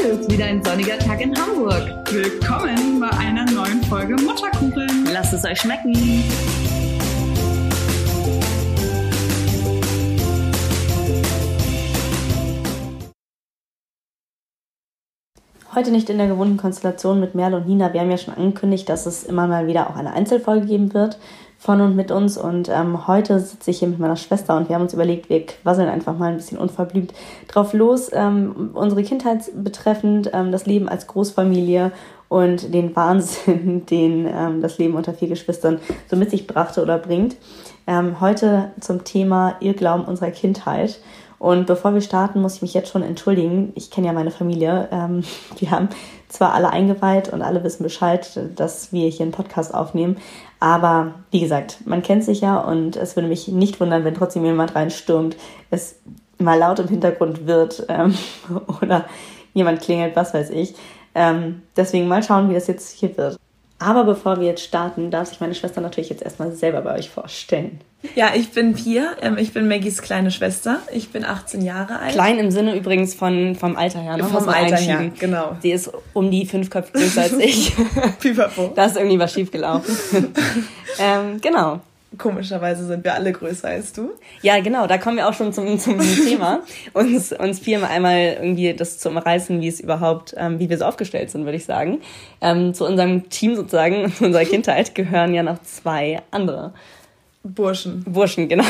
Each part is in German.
Heute ist wieder ein sonniger Tag in Hamburg. Willkommen bei einer neuen Folge Mutterkuchen. Lasst es euch schmecken. Heute nicht in der gewohnten Konstellation mit Merle und Nina. Wir haben ja schon angekündigt, dass es immer mal wieder auch eine Einzelfolge geben wird von und mit uns. Und ähm, heute sitze ich hier mit meiner Schwester und wir haben uns überlegt, wir quasseln einfach mal ein bisschen unverblümt drauf los. Ähm, unsere Kindheit betreffend, ähm, das Leben als Großfamilie und den Wahnsinn, den ähm, das Leben unter vier Geschwistern so mit sich brachte oder bringt. Ähm, heute zum Thema Irrglauben unserer Kindheit. Und bevor wir starten, muss ich mich jetzt schon entschuldigen. Ich kenne ja meine Familie. Ähm, wir haben zwar alle eingeweiht und alle wissen Bescheid, dass wir hier einen Podcast aufnehmen. Aber wie gesagt, man kennt sich ja und es würde mich nicht wundern, wenn trotzdem jemand reinstürmt, es mal laut im Hintergrund wird ähm, oder jemand klingelt, was weiß ich. Ähm, deswegen mal schauen, wie das jetzt hier wird. Aber bevor wir jetzt starten, darf sich meine Schwester natürlich jetzt erstmal selber bei euch vorstellen. Ja, ich bin Pia. Ähm, ich bin Maggies kleine Schwester. Ich bin 18 Jahre alt. Klein im Sinne übrigens von, vom Alter her, ne? Vom Alter her, genau. Sie ist um die fünf Köpfe größer als ich. Pipapo. Da ist irgendwie was schiefgelaufen. ähm, genau. Komischerweise sind wir alle größer als du. Ja, genau, da kommen wir auch schon zum, zum Thema. Uns, uns Pia mal einmal irgendwie das zu umreißen, wie es überhaupt, ähm, wie wir so aufgestellt sind, würde ich sagen. Ähm, zu unserem Team sozusagen, zu unserer Kindheit gehören ja noch zwei andere. Burschen. Burschen, genau.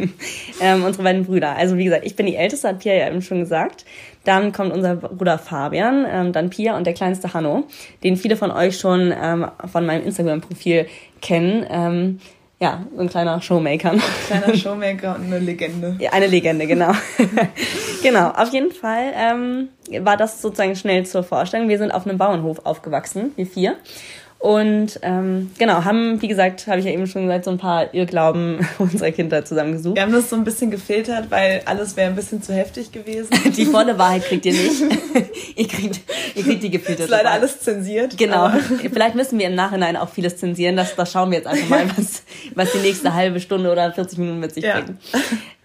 ähm, unsere beiden Brüder. Also wie gesagt, ich bin die Älteste, hat Pia ja eben schon gesagt. Dann kommt unser Bruder Fabian, ähm, dann Pia und der kleinste Hanno, den viele von euch schon ähm, von meinem Instagram-Profil kennen. Ähm, ja, so ein kleiner Showmaker. Kleiner Showmaker und eine Legende. Ja, eine Legende, genau. genau, auf jeden Fall ähm, war das sozusagen schnell zur Vorstellung. Wir sind auf einem Bauernhof aufgewachsen, wir vier. Und ähm, genau, haben, wie gesagt, habe ich ja eben schon gesagt, so ein paar Irrglauben unserer Kindheit zusammengesucht. Wir haben das so ein bisschen gefiltert, weil alles wäre ein bisschen zu heftig gewesen. Die volle Wahrheit kriegt ihr nicht. ihr, kriegt, ihr kriegt die gefilterte ist leider Wahrheit. alles zensiert. Genau. Vielleicht müssen wir im Nachhinein auch vieles zensieren. Das, das schauen wir jetzt einfach mal, was, was die nächste halbe Stunde oder 40 Minuten mit sich Ja. bringt.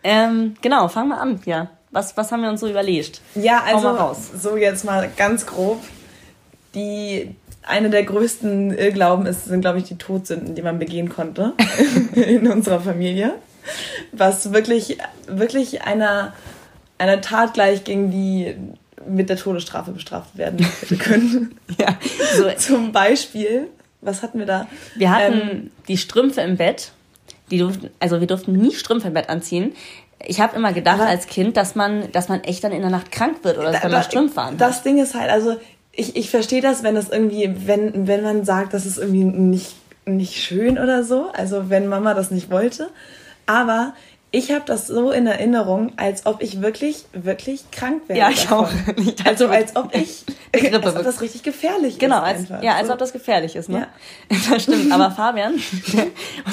Ähm, genau, fangen wir an, ja. Was, was haben wir uns so überlegt? Ja, also raus. so jetzt mal ganz grob. Die eine der größten Irrglauben ist, sind, glaube ich, die Todsünden, die man begehen konnte in unserer Familie. Was wirklich, wirklich einer, einer Tat gleich ging, die mit der Todesstrafe bestraft werden können. Ja, so, Zum Beispiel, was hatten wir da? wir hatten Ähm, die Strümpfe im Bett. Die durften, also wir durften nie Strümpfe im Bett anziehen. Ich habe immer gedacht als Kind, dass man, dass man echt dann in der Nacht krank wird oder dass man Da- Strümpfe an. Das Ding ist halt, also ich, ich verstehe das, wenn das irgendwie, wenn, wenn man sagt, das ist irgendwie nicht, nicht schön oder so, also wenn Mama das nicht wollte. Aber ich habe das so in Erinnerung, als ob ich wirklich, wirklich krank wäre. Ja, ich davon. auch. Ich Also als ob ich, als ob das richtig gefährlich Genau, ist. als, einfach. ja, als ob das gefährlich ist, ne? Das stimmt. Aber Fabian,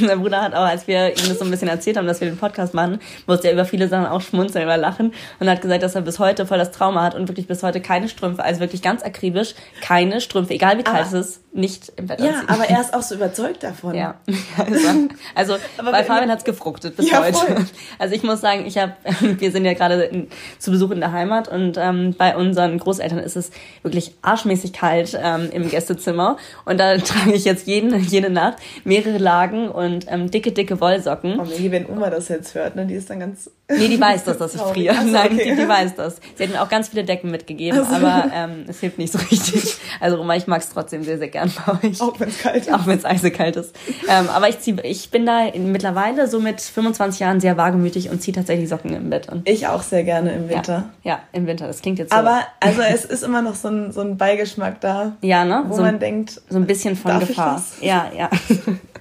unser Bruder hat auch, als wir ihm das so ein bisschen erzählt haben, dass wir den Podcast machen, musste er über viele Sachen auch schmunzeln, über lachen und hat gesagt, dass er bis heute voll das Trauma hat und wirklich bis heute keine Strümpfe, also wirklich ganz akribisch, keine Strümpfe, egal wie kalt es ist, nicht im Bett Ja, anziehen. aber er ist auch so überzeugt davon. Ja, also, also Aber bei Fabian hat's gefruchtet bis Ja, heute. voll. Also ich muss sagen, ich habe, wir sind ja gerade in- zu Besuch in der Heimat und ähm, bei unseren Großeltern ist es wirklich arschmäßig kalt ähm, im Gästezimmer und da trage ich jetzt jeden, jede Nacht mehrere Lagen und ähm, dicke, dicke Wollsocken. Und hier, wenn Oma das jetzt hört, ne, die ist dann ganz. Nee, die weiß das, dass ich friere. So, Nein, okay. die, die weiß das. Sie hat mir auch ganz viele Decken mitgegeben, Ach so. aber ähm, es hilft nicht so richtig. Also Oma, ich mag's trotzdem sehr, sehr gern bei euch. Auch wenn's kalt ist. Auch wenn es eisekalt ist. Ähm, aber ich, zieh, ich bin da in, mittlerweile so mit 25 Jahren sehr wagemütig und ziehe tatsächlich Socken im Bett an. Ich auch sehr gerne im Winter. Ja, ja, im Winter. Das klingt jetzt so. Aber also es ist immer noch so ein, so ein Beigeschmack da, ja, ne? wo So, man denkt, so ein bisschen von Gefahr. Ja, ja.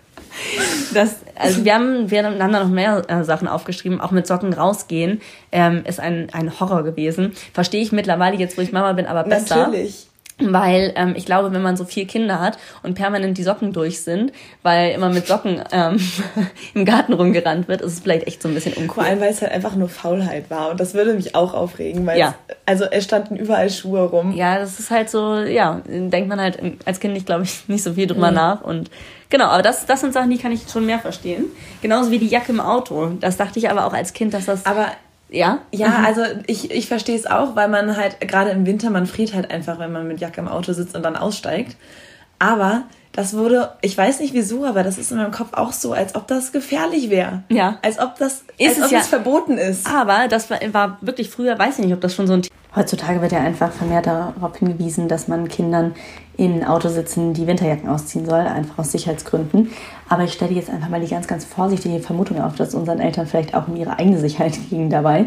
Das, also wir haben, wir haben dann noch mehr äh, Sachen aufgeschrieben, auch mit Socken rausgehen, ähm, ist ein, ein Horror gewesen. Verstehe ich mittlerweile jetzt, wo ich Mama bin, aber besser. natürlich. Weil ähm, ich glaube, wenn man so vier Kinder hat und permanent die Socken durch sind, weil immer mit Socken ähm, im Garten rumgerannt wird, ist es vielleicht echt so ein bisschen Vor uncool. allem, weil es halt einfach nur Faulheit war. Und das würde mich auch aufregen, weil Ja. es, also es standen überall Schuhe rum. Ja, das ist halt so, ja, denkt man halt als Kind nicht, glaube ich, nicht so viel drüber nach. Und genau, aber das, das sind Sachen, die kann ich schon mehr verstehen. Genauso wie die Jacke im Auto. Das dachte ich aber auch als Kind, dass das. Aber Ja? Ja, Mhm. also ich, ich verstehe es auch, weil man halt, gerade im Winter, man friert halt einfach, wenn man mit Jacke im Auto sitzt und dann aussteigt. Aber das wurde, ich weiß nicht wieso, aber das ist in meinem Kopf auch so, als ob das gefährlich wäre. Ja. Als ob das, Ist als es ob ja- es verboten ist. Aber das war, war wirklich früher, weiß ich nicht, ob das schon so ein. Heutzutage wird ja einfach vermehrt darauf hingewiesen, dass man Kindern in Autositzen die Winterjacken ausziehen soll, einfach aus Sicherheitsgründen. Aber ich stelle jetzt einfach mal die ganz, ganz vorsichtige Vermutung auf, dass unseren Eltern vielleicht auch um ihre eigene Sicherheit ging dabei.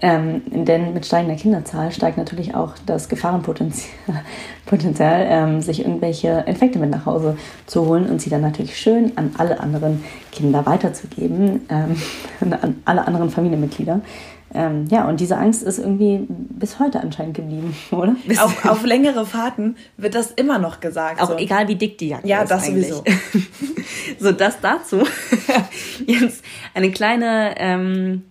Ähm, denn mit steigender Kinderzahl steigt natürlich auch das Gefahrenpotenzial, Potenzial, ähm, sich irgendwelche Infekte mit nach Hause zu holen und sie dann natürlich schön an alle anderen Kinder weiterzugeben, ähm, an alle anderen Familienmitglieder. Ähm, ja, und diese Angst ist irgendwie bis heute anscheinend geblieben, oder? Bis Auf, auf längere Fahrten wird das immer noch gesagt. auch so. egal, wie dick die Jacke Ja, ist. das eigentlich. sowieso. so, das dazu. Jetzt eine kleine ähm,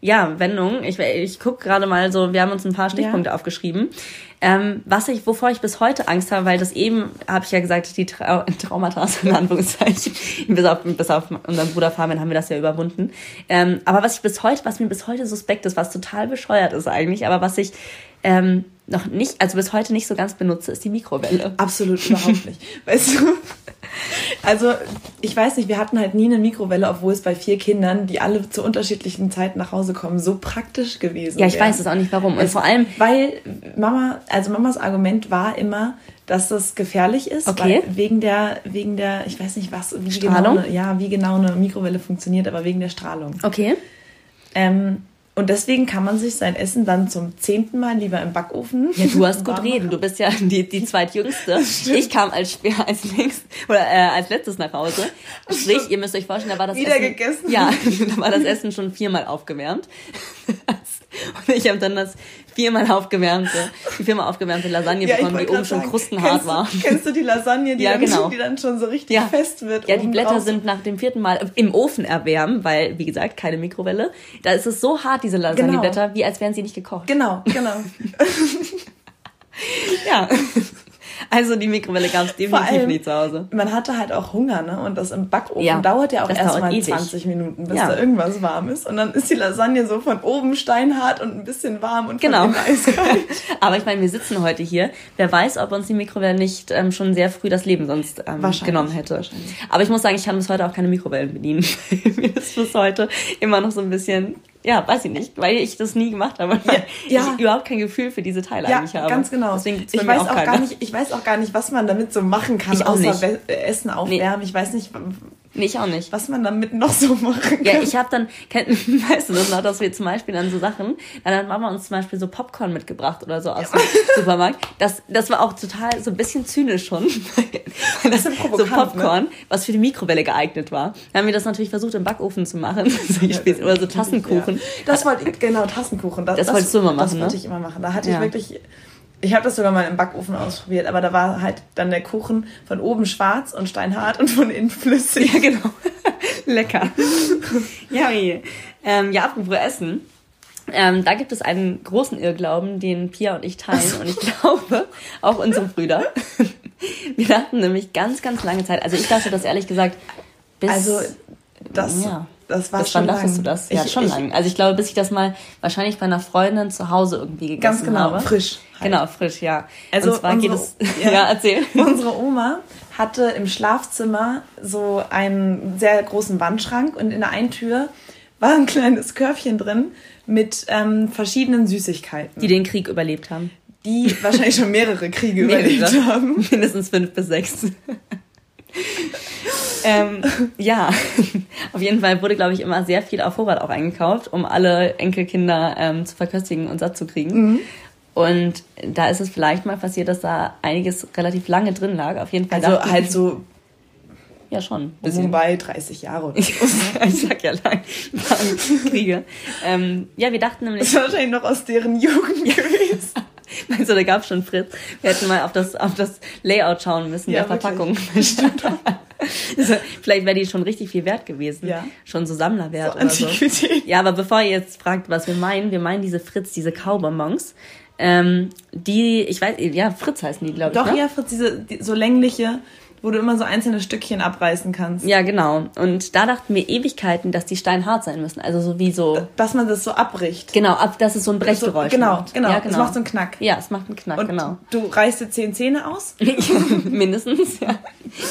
ja, Wendung. Ich, ich gucke gerade mal so, wir haben uns ein paar Stichpunkte aufgeschrieben. Ähm, was ich, wovor ich bis heute Angst habe, weil das eben, habe ich ja gesagt, die Trau Traumata, in Anführungszeichen, bis auf, bis auf unseren Bruder Fabian haben wir das ja überwunden. Ähm, aber was ich bis heute, was mir bis heute suspekt ist, was total bescheuert ist eigentlich, aber was ich ähm, noch nicht, also bis heute nicht so ganz benutze, ist die Mikrowelle. Absolut überhaupt nicht. Weißt du? Also, ich weiß nicht, wir hatten halt nie eine Mikrowelle, obwohl es bei vier Kindern, die alle zu unterschiedlichen Zeiten nach Hause kommen, so praktisch gewesen Ja, ich wäre. weiß es auch nicht warum. Und Es- vor allem, Weil Mama, also Mamas Argument war immer, dass das gefährlich ist, Okay. weil wegen der, wegen der, ich weiß nicht was, wie Strahlung? genau, eine, ja, wie genau eine Mikrowelle funktioniert, aber wegen der Strahlung. okay. Ähm, und deswegen kann man sich sein Essen dann zum zehnten Mal lieber im Backofen. Ja, du hast gut reden. Du bist ja die, die zweitjüngste. Ich kam als, als nächst, oder äh, als letztes nach Hause. Sprich, ihr müsst euch vorstellen, da war das Wieder Essen. gegessen. Ja, da war das Essen schon viermal aufgewärmt. Und ich habe dann das viermal aufgewärmte, die viermal aufgewärmte Lasagne Ja, bekommen, die oben schon sagen, krustenhart war. Kennst du die Lasagne, die, Ja, dann, genau. die dann schon so richtig Ja. fest wird? Ja, die Blätter drauf? sind nach dem vierten Mal im Ofen erwärmen, weil, wie gesagt, keine Mikrowelle. Da ist es so hart, diese Lasagneblätter, wie als wären sie nicht gekocht. Genau, genau. Ja. Also die Mikrowelle gab es definitiv allem, nicht zu Hause. man hatte halt auch Hunger, ne? Und das im Backofen Ja, dauert ja auch erstmal ewig. 20 Minuten, bis Ja. da irgendwas warm ist. Und dann ist die Lasagne so von oben steinhart und ein bisschen warm und Genau. von eiskalt. Aber ich meine, wir sitzen heute hier. Wer weiß, ob uns die Mikrowelle nicht ähm, schon sehr früh das Leben sonst ähm, genommen hätte. Aber ich muss sagen, ich kann bis heute auch keine Mikrowellen bedienen. Mir ist bis heute immer noch so ein bisschen, ja, weiß ich nicht, weil ich das nie gemacht habe. Weil ja. ich überhaupt kein Gefühl für diese Teile Ja, eigentlich habe. ganz genau. Deswegen ich weiß auch auch, gar nicht, ich weiß auch gar nicht, was man damit so machen kann, Ich außer nicht. Essen aufwärmen. Ich weiß nicht, Nee, ich auch nicht. was man damit noch so machen kann. Ja, ich habe dann, kenn, weißt du das noch, dass wir zum Beispiel dann so Sachen, dann hat Mama uns zum Beispiel so Popcorn mitgebracht oder so aus dem Supermarkt. Das, das war auch total so ein bisschen zynisch schon. Das Bisschen so ne? Popcorn, was für die Mikrowelle geeignet war. Dann haben wir das natürlich versucht im Backofen zu machen. Oder so Tassenkuchen. Ja. Das wollte ich, genau, Tassenkuchen. Das, Das wolltest du immer Das machen, wollte ne? ich immer machen. Da hatte Ja. ich wirklich, ich habe das sogar mal im Backofen ausprobiert, aber da war halt dann der Kuchen von oben schwarz und steinhart und von innen flüssig. Ja, genau. Lecker. ja. Ähm, ja, apropos Essen. Ähm, da gibt es einen großen Irrglauben, den Pia und ich teilen. Und ich glaube, auch unsere Brüder. Wir dachten nämlich ganz, ganz lange Zeit, also ich dachte das ehrlich gesagt, bis... Also, das, Ja. Das war bis schon wann dachtest lang. du das? Ja, Ich- schon ich, lang. Also ich glaube, bis ich das mal wahrscheinlich bei einer Freundin zu Hause irgendwie gegessen Ganz genau, habe. frisch halt. Genau, frisch, ja. Also und zwar geht unsere- es... ja. Ja, erzähl. Unsere Oma hatte im Schlafzimmer so einen sehr großen Wandschrank und in der einen Tür war ein kleines Körbchen drin mit ähm, verschiedenen Süßigkeiten, Die den Krieg überlebt haben. die wahrscheinlich schon mehrere Kriege überlebt haben. Mindestens fünf bis sechs. ähm, ja, auf jeden Fall wurde, glaube ich, immer sehr viel auf Vorrat auch eingekauft, um alle Enkelkinder ähm, zu verköstigen und satt zu kriegen. Und da ist es vielleicht mal passiert, dass da einiges relativ lange drin lag. Auf jeden Fall. Also halt so Ja, schon. ein bisschen. wobei 30 Jahre oder so. ich sag ja lang. Kriege. Ähm, ja, wir dachten nämlich. Das ist wahrscheinlich noch aus deren Jugend gewesen. Meinst du, da gab es schon Fritz? Wir hätten mal auf das, auf das Layout schauen müssen, Ja, der Verpackung. also, vielleicht wäre die schon richtig viel wert gewesen. Ja. Schon so Sammlerwert So oder so. Ja, aber bevor ihr jetzt fragt, was wir meinen, wir meinen diese Fritz, diese Kaubonbons. Ähm, die, ich weiß, ja, Fritz heißen die, glaube ich. Doch, ne? ja, Fritz, diese die, so längliche, wo du immer so einzelne Stückchen abreißen kannst. Ja, genau. Und da dachten wir Ewigkeiten, dass die Steine hart sein müssen. Also so wie so. Dass man das so abbricht. Genau, ab, dass es so ein Brechgeräusch so, genau, macht. Genau, ja, genau. Es macht so einen Knack. Ja, es macht einen Knack, Und genau. du reißt dir zehn Zähne aus. Mindestens, ja.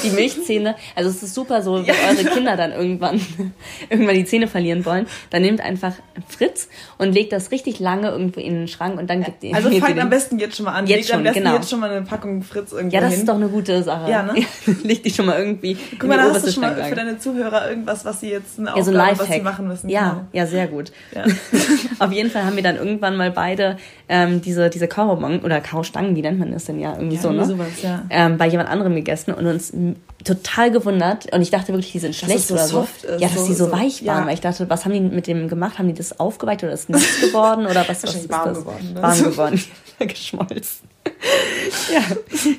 Die Milchzähne. Also es ist super so, wenn eure Kinder dann irgendwann, irgendwann die Zähne verlieren wollen, dann nehmt einfach Fritz und legt das richtig lange irgendwo in den Schrank und dann gibt ihr Also fangt am besten jetzt schon mal an. Jetzt Legt schon, am besten genau. jetzt schon mal eine Packung Fritz irgendwo Ja, das hin. ist doch eine gute Sache. Ja, ne? Leg die schon mal irgendwie Guck mal, da hast du schon mal für deine Zuhörer irgendwas, was sie jetzt eine Ja, so ein Aufgabe, was sie machen müssen. Ja, Genau. ja, sehr gut. Ja. Auf jeden Fall haben wir dann irgendwann mal beide ähm, diese, diese Kaubon oder Kaustangen, wie nennt man das denn ja? Irgendwie Ja, so, ne? sowas, ja. Ähm, bei jemand anderem gegessen und uns total gewundert. Und ich dachte wirklich, die sind schlecht so oder so. ist, ja, dass so- die so, so- weich waren. ja. Weil ich dachte, was haben die mit dem gemacht? Haben die das aufgeweicht oder ist es nass geworden? Oder was, was ist warm das? geworden, ne? Warm geworden. Geschmolzen. Ja,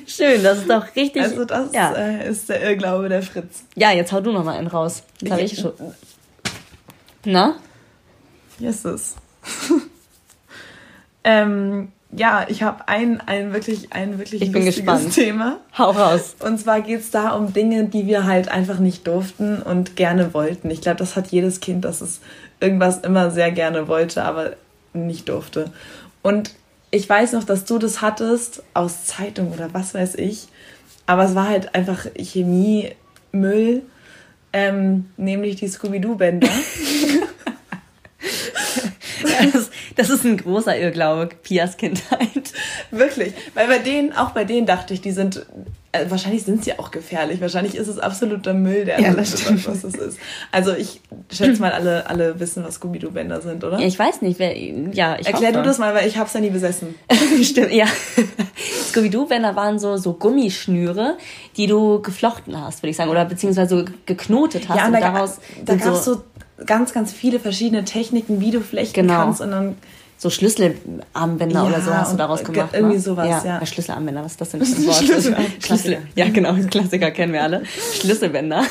schön. Das ist doch richtig. Also das ja. äh, ist der Irrglaube der Fritz. ja, jetzt hau du noch mal einen raus. Das habe ich schon. Na? Jesus. ähm, ja, ich habe ein, ein wirklich, ein wirklich Ich bin lustiges gespannt. Thema. Hau raus. Und zwar geht's da um Dinge, die wir halt einfach nicht durften und gerne wollten. Ich glaube, das hat jedes Kind, dass es irgendwas immer sehr gerne wollte, aber nicht durfte. Und ich weiß noch, dass du das hattest aus Zeitung oder was weiß ich. Aber es war halt einfach Chemiemüll, ähm, nämlich die Scooby-Doo-Bänder. Das, das ist ein großer Irrglaube, Pias Kindheit. Wirklich. Weil bei denen, auch bei denen dachte ich, die sind, äh, wahrscheinlich sind sie auch gefährlich. Wahrscheinlich ist es absoluter Müll, der Ja, das weiß, was es ist. Also ich schätze mal, alle, alle wissen, was Scooby-Doo-Bänder sind, oder? Ja, ich weiß nicht, wer. Ja, ich Erklär du das mal, weil ich hab's ja nie besessen. Stimmt, ja. Scooby-Doo-Bänder waren so, so Gummischnüre, die du geflochten hast, würde ich sagen. Oder beziehungsweise so geknotet hast. ja, und und da, daraus da sind gab's so ganz, ganz viele verschiedene Techniken, wie du flechten Genau. kannst und dann so Schlüsselarmbänder Ja, oder so hast du und daraus ge- gemacht. irgendwie ne? sowas, ja. Äh, Schlüsselarmbänder, was ist das denn für ein Wort? Schlüssel- Schlüssel. Ja, genau, Klassiker kennen wir alle. Schlüsselbänder.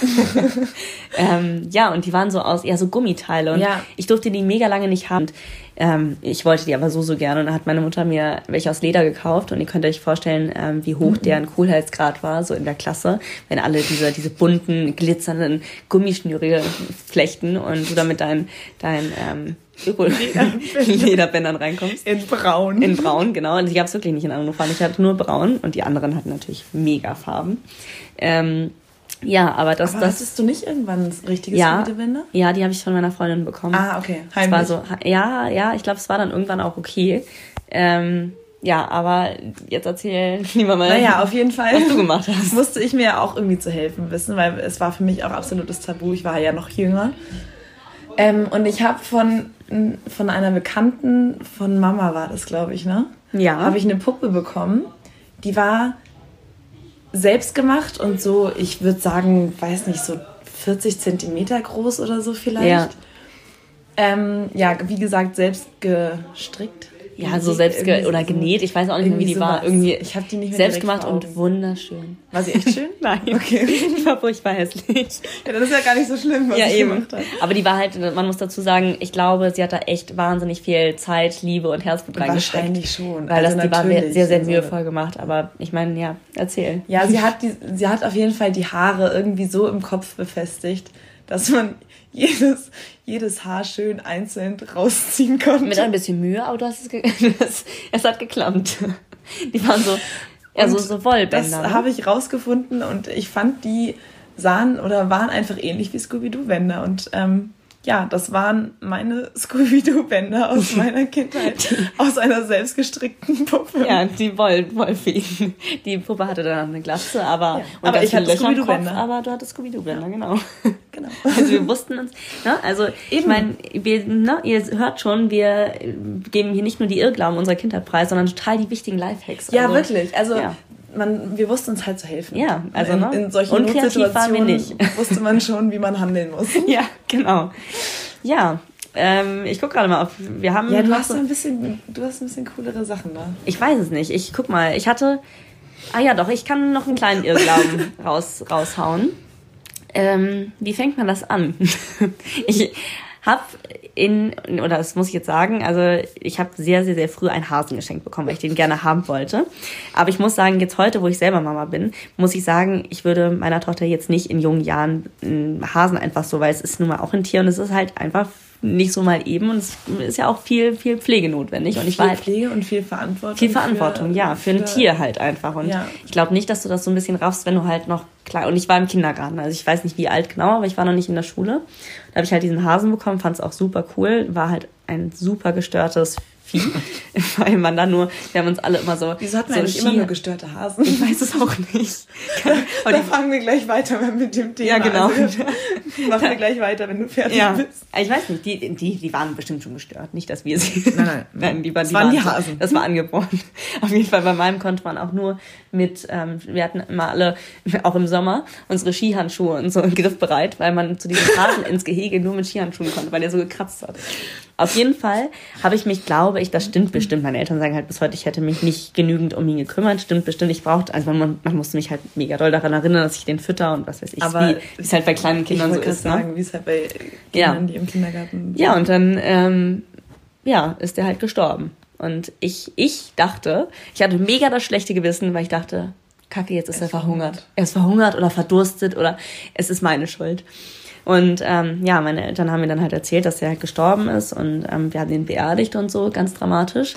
ähm, ja, und die waren so aus, ja, so Gummiteile. Und Ja. ich durfte die mega lange nicht haben. Und, ähm, ich wollte die aber so, so gerne. Und dann hat meine Mutter mir welche aus Leder gekauft. Und ihr könnt euch vorstellen, ähm, wie Mhm. hoch deren Coolheitsgrad war, so in der Klasse. Wenn alle diese, diese bunten, glitzernden Gummischnüre flechten und du da mit deinen, deinen, ähm, Öko-Lederbändern reinkommst. in braun. In braun, genau. Und die gab es wirklich nicht in anderen Farben. Ich hatte nur braun und die anderen hatten natürlich mega Farben. Ähm, ja, aber das, aber das hattest du nicht irgendwann ein richtiges ja, Scooby-Doo-Bänder? ja, die habe ich von meiner Freundin bekommen. Ah, okay. Es war Heimlich. so, ja, ja, ich glaube, es war dann irgendwann auch okay. Ähm, ja, aber jetzt erzähl lieber mal, Naja, auf jeden Fall. was du gemacht hast. musste ich mir ja auch irgendwie zu helfen wissen, weil es war für mich auch absolutes Tabu. Ich war ja noch jünger. Ähm, und ich habe von, von einer Bekannten, von Mama war das, glaube ich, ne? Ja. Habe ich eine Puppe bekommen. Die war selbst gemacht und so, ich würde sagen, weiß nicht, so 40 Zentimeter groß oder so vielleicht. Ja. Ähm, ja, wie gesagt, selbst gestrickt. Ja, so selbst ge oder genäht. Ich weiß auch nicht mehr, wie die war. sowas. Irgendwie Ich hab die nicht mehr selbst gemacht und wunderschön. War sie echt schön? Nein. Okay. Die war furchtbar hässlich. Ja, das ist ja gar nicht so schlimm, was ja, ich eben. gemacht habe. Aber die war halt, man muss dazu sagen, ich glaube, sie hat da echt wahnsinnig viel Zeit, Liebe und Herzblut reingesteckt. Wahrscheinlich schon. Weil Also das, die war natürlich. sehr, sehr Also- mühevoll gemacht. Aber ich meine, ja, erzähl. Ja, sie hat, die, sie hat auf jeden Fall die Haare irgendwie so im Kopf befestigt, dass man jedes, jedes Haar schön einzeln rausziehen konnte. Mit ein bisschen Mühe, aber du hast es, ge es, es hat geklappt. Die waren so, ja, so, so Wollbänder. Das ne? habe ich rausgefunden und ich fand, die sahen oder waren einfach ähnlich wie Scooby-Doo-Bänder. Und ähm, ja, das waren meine Scooby-Doo-Bänder aus meiner Kindheit, aus einer selbstgestrickten Puppe. Ja, die Woll Wollfeen. Die Puppe hatte dann eine Glatze, aber, Ja, und aber ich hatte Scooby-Doo-Bänder. aber du hattest Scooby-Doo-Bänder, genau. Genau. Also wir wussten uns, ne? also ich Eben. meine, wir, ne, ihr hört schon, wir geben hier nicht nur die Irrglauben unserer Kindheit preis, sondern total die wichtigen Lifehacks. Ja, also, wirklich. Also ja. Man, wir wussten uns halt zu helfen. Ja, also, in, ne? in solchen Unkreativ waren wir Notsituationen nicht. wusste man schon, wie man handeln muss. Ja, genau. Ja, ähm, ich guck gerade mal auf. Wir haben Ja, du hast so- ein bisschen, du hast ein bisschen coolere Sachen da. Ich weiß es nicht. Ich guck mal. Ich hatte. Ah ja, doch, ich kann noch einen kleinen Irrglauben raus, raushauen. Ähm, wie fängt man das an? ich habe in, oder das muss ich jetzt sagen, also ich habe sehr, sehr, sehr früh einen Hasen geschenkt bekommen, weil ich den gerne haben wollte. Aber ich muss sagen, jetzt heute, wo ich selber Mama bin, muss ich sagen, ich würde meiner Tochter jetzt nicht in jungen Jahren einen Hasen einfach so, weil es ist nun mal auch ein Tier und es ist halt einfach nicht so mal eben und es ist ja auch viel, viel Pflege notwendig. Und ich viel war halt Pflege und viel Verantwortung. viel Verantwortung, für, ja, für ein Tier halt einfach. Und Ja. ich glaube nicht, dass du das so ein bisschen raffst, wenn du halt noch klar. Und ich war im Kindergarten, also ich weiß nicht wie alt genau, aber ich war noch nicht in der Schule. Da habe ich halt diesen Hasen bekommen, fand es auch super cool, war halt ein super gestörtes Vieh, weil man dann nur, wir haben uns alle immer so. Wieso hat man so eigentlich immer nur gestörte Hasen? Ich weiß es auch nicht. da da fangen wir gleich weiter mit dem Thema. Ja, genau. Also, machen wir gleich weiter, wenn du fertig Ja, bist. ich weiß nicht, die, die, die waren bestimmt schon gestört. Nicht, dass wir sie. Nein, nein. nein die, waren- Das die waren die so- Hasen. Das war angeboren. Auf jeden Fall, bei meinem konnte man auch nur mit, ähm, wir hatten immer alle, auch im Sommer, unsere Skihandschuhe und so griffbereit, weil man zu diesem Hasen ins Gehege nur mit Skihandschuhen konnte, weil der so gekratzt hat. Auf jeden Fall habe ich mich, glaube ich, das stimmt bestimmt. Meine Eltern sagen halt bis heute, ich hätte mich nicht genügend um ihn gekümmert. Stimmt bestimmt. Ich brauchte, also man, man musste mich halt mega doll daran erinnern, dass ich den fütter und was weiß ich, Aber wie es halt bei kleinen Kindern so ist. Ne? sagen, wie es halt bei Ja. Kindern, die im Kindergarten Ja, und dann, ähm, ja, ist er halt gestorben. Und ich, ich dachte, ich hatte mega das schlechte Gewissen, weil ich dachte, Kacke, jetzt ist er, verhungert. Er ist verhungert oder verdurstet oder es ist meine Schuld. Und ähm, ja, meine Eltern haben mir dann halt erzählt, dass er halt gestorben ist und ähm, wir haben ihn beerdigt und so, ganz dramatisch.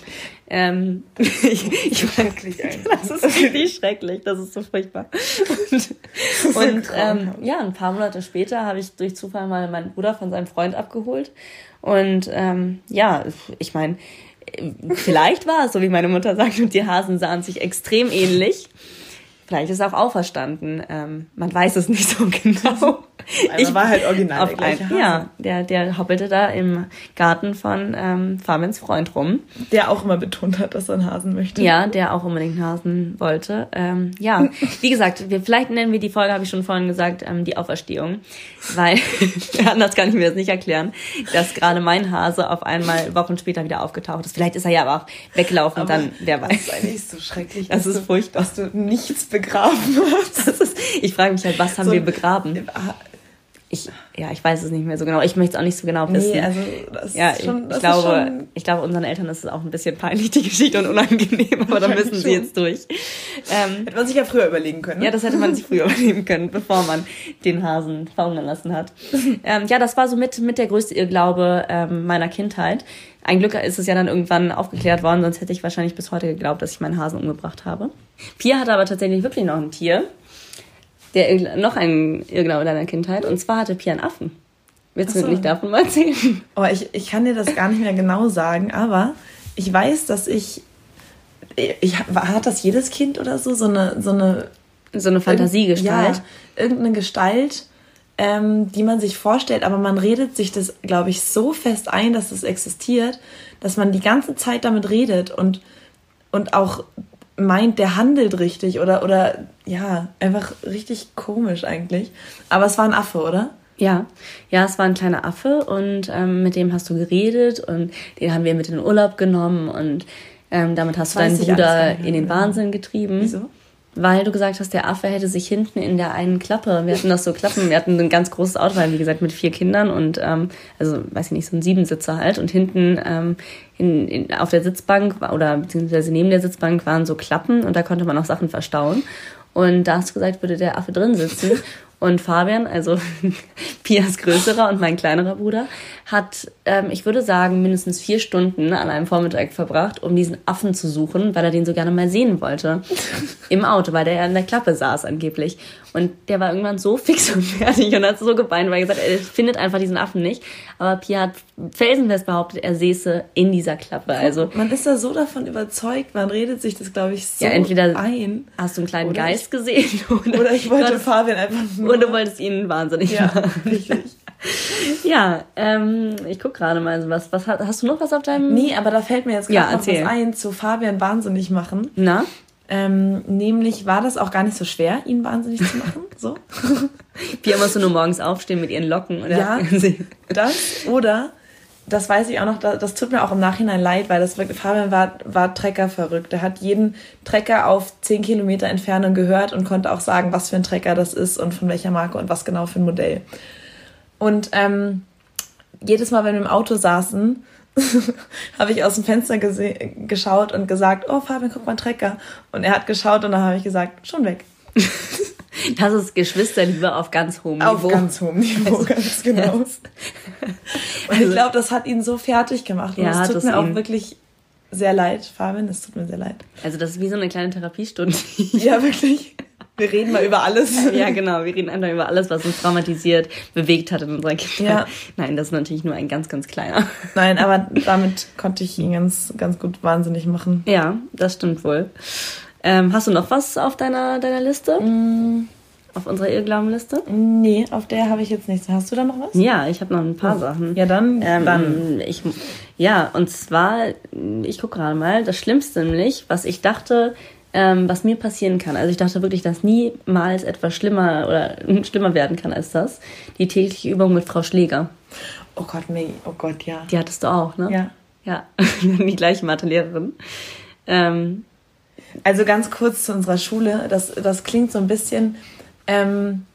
Ähm, ich, ich Schrecklich einfach. das ist wirklich schrecklich, das ist so furchtbar. Und, und ähm, ja, ein paar Monate später habe ich durch Zufall mal meinen Bruder von seinem Freund abgeholt. Und ähm, ja, ich meine, vielleicht war es so, wie meine Mutter sagt, und die Hasen sahen sich extrem ähnlich. Vielleicht ist er auch auferstanden. Ähm, man weiß es nicht so genau. Einer war halt original auf der ein, Hase. Ja, der, der hoppelte da im Garten von ähm, Fabians Freund rum. Der auch immer betont hat, dass er einen Hasen möchte. Ja, der auch unbedingt einen Hasen wollte. Ähm, ja, wie gesagt, wir, vielleicht nennen wir die Folge, habe ich schon vorhin gesagt, ähm, die Auferstehung. Weil, anders kann ich mir das nicht erklären, dass gerade mein Hase auf einmal Wochen später wieder aufgetaucht ist. Vielleicht ist er ja aber auch weggelaufen, Aber dann, wer Das weiß. ist eigentlich so schrecklich. Das ist furchtbar. Dass du nichts begraben. Das ist, ich frage mich halt, was haben So- wir begraben? Ich, ja, ich weiß es nicht mehr so genau. Ich möchte es auch nicht so genau wissen. Nee, also das Ja, ist schon, ich, das glaube, ist schon ich glaube, unseren Eltern ist es auch ein bisschen peinlich, die Geschichte und unangenehm, aber da müssen sie jetzt durch. Ähm, hätte man sich ja früher überlegen können. Ne? ja, das hätte man sich früher überleben können, bevor man den Hasen verhungern lassen hat. ähm, ja, das war so mit, mit der größte Irrglaube ähm, meiner Kindheit. Ein Glück ist es ja dann irgendwann aufgeklärt worden, sonst hätte ich wahrscheinlich bis heute geglaubt, dass ich meinen Hasen umgebracht habe. Pia hatte aber tatsächlich wirklich noch ein Tier. Der Irrgla- noch ein Irrglaube deiner Kindheit. Und zwar hatte Pia einen Affen. Willst du so. nicht davon mal erzählen? Aber Oh, ich, ich kann dir das gar nicht mehr genau sagen, aber ich weiß, dass ich. ich hat das jedes Kind oder so? So eine. So eine So eine Fantasiegestalt. Ja, irgendeine Gestalt, ähm, die man sich vorstellt, aber man redet sich das, glaube ich, so fest ein, dass es existiert, dass man die ganze Zeit damit redet und, und auch meint, der handelt richtig oder, oder ja, einfach richtig komisch eigentlich. Aber es war ein Affe, oder? Ja, ja, es war ein kleiner Affe und ähm, mit dem hast du geredet und den haben wir mit in den Urlaub genommen und ähm, damit hast du deinen Bruder in den genau. Wahnsinn getrieben. Wieso? Weil du gesagt hast, der Affe hätte sich hinten in der einen Klappe, wir hatten das so Klappen, wir hatten ein ganz großes Auto, weil, wie gesagt, mit vier Kindern und, ähm, also, weiß ich nicht, so ein Siebensitzer halt und hinten ähm, in, in, auf der Sitzbank oder beziehungsweise neben der Sitzbank waren so Klappen und da konnte man auch Sachen verstauen. Und da hast du gesagt, würde der Affe drin sitzen. Und Fabian, also Pias größerer und mein kleinerer Bruder, hat, ähm, ich würde sagen, mindestens vier Stunden an einem Vormittag verbracht, um diesen Affen zu suchen, weil er den so gerne mal sehen wollte. Im Auto, weil der ja in der Klappe saß angeblich. Und der war irgendwann so fix und fertig und hat so geweint, weil er gesagt hat, er findet einfach diesen Affen nicht. Aber Pia hat felsenfest behauptet, er säße in dieser Klappe. Also Man ist da so davon überzeugt, man redet sich das, glaube ich, so Ja, entweder- ein. hast du einen kleinen Geist gesehen oder, Oder ich wollte Fabian einfach nur. oder du wolltest ihn wahnsinnig ja, machen. richtig. Ja, ähm, ich guck gerade mal so was. was. Hast du noch was auf deinem... Nee, aber da fällt mir jetzt Ja, gerade noch erzähl. was ein zu Fabian wahnsinnig machen. Na? Ähm, nämlich war das auch gar nicht so schwer, ihn wahnsinnig zu machen. So. Pia musste nur morgens aufstehen mit ihren Locken. Oder? Ja. Das oder das weiß ich auch noch, da- das tut mir auch im Nachhinein leid, weil das wirklich, Fabian war, war Trecker verrückt. Er hat jeden Trecker auf 10 Kilometer Entfernung gehört und konnte auch sagen, was für ein Trecker das ist und von welcher Marke und was genau für ein Modell. Und ähm, jedes Mal, wenn wir im Auto saßen, habe ich aus dem Fenster geschaut und gesagt, oh Fabian, guck mal, ein Trecker. Und er hat geschaut und dann habe ich gesagt, schon weg. Das ist Geschwisterliebe auf ganz hohem Niveau. Auf ganz hohem Niveau, ganz genau. Und also, ich glaube, das hat ihn so fertig gemacht. Und ja, es tut mir auch wirklich sehr leid, Fabian, es tut mir sehr leid. Also das ist wie so eine kleine Therapiestunde. ja, wirklich. Wir reden mal über alles. Ja, genau. Wir reden einfach über alles, was uns traumatisiert, bewegt hat in unserer Kindheit. Ja. Nein, das ist natürlich nur ein ganz, ganz kleiner. Nein, aber damit konnte ich ihn ganz, ganz gut wahnsinnig machen. Ja, das stimmt wohl. Ähm, hast du noch was auf deiner, deiner Liste? Mm. Auf unserer Irrglaubenliste? Nee, auf der habe ich jetzt nichts. Hast du da noch was? Ja, ich habe noch ein paar oh. Sachen. Ja, dann. Ähm, dann. Ich, ja, und zwar, ich gucke gerade mal, das Schlimmste nämlich, was ich dachte, ähm, was mir passieren kann. Also ich dachte wirklich, dass niemals etwas schlimmer oder schlimmer werden kann als das. Die tägliche Übung mit Frau Schläger. Oh Gott, nee, oh Gott, ja. Die hattest du auch, ne? Ja. Ja, die gleiche Mathelehrerin. Ähm, also ganz kurz zu unserer Schule. Das, das klingt so ein bisschen ähm,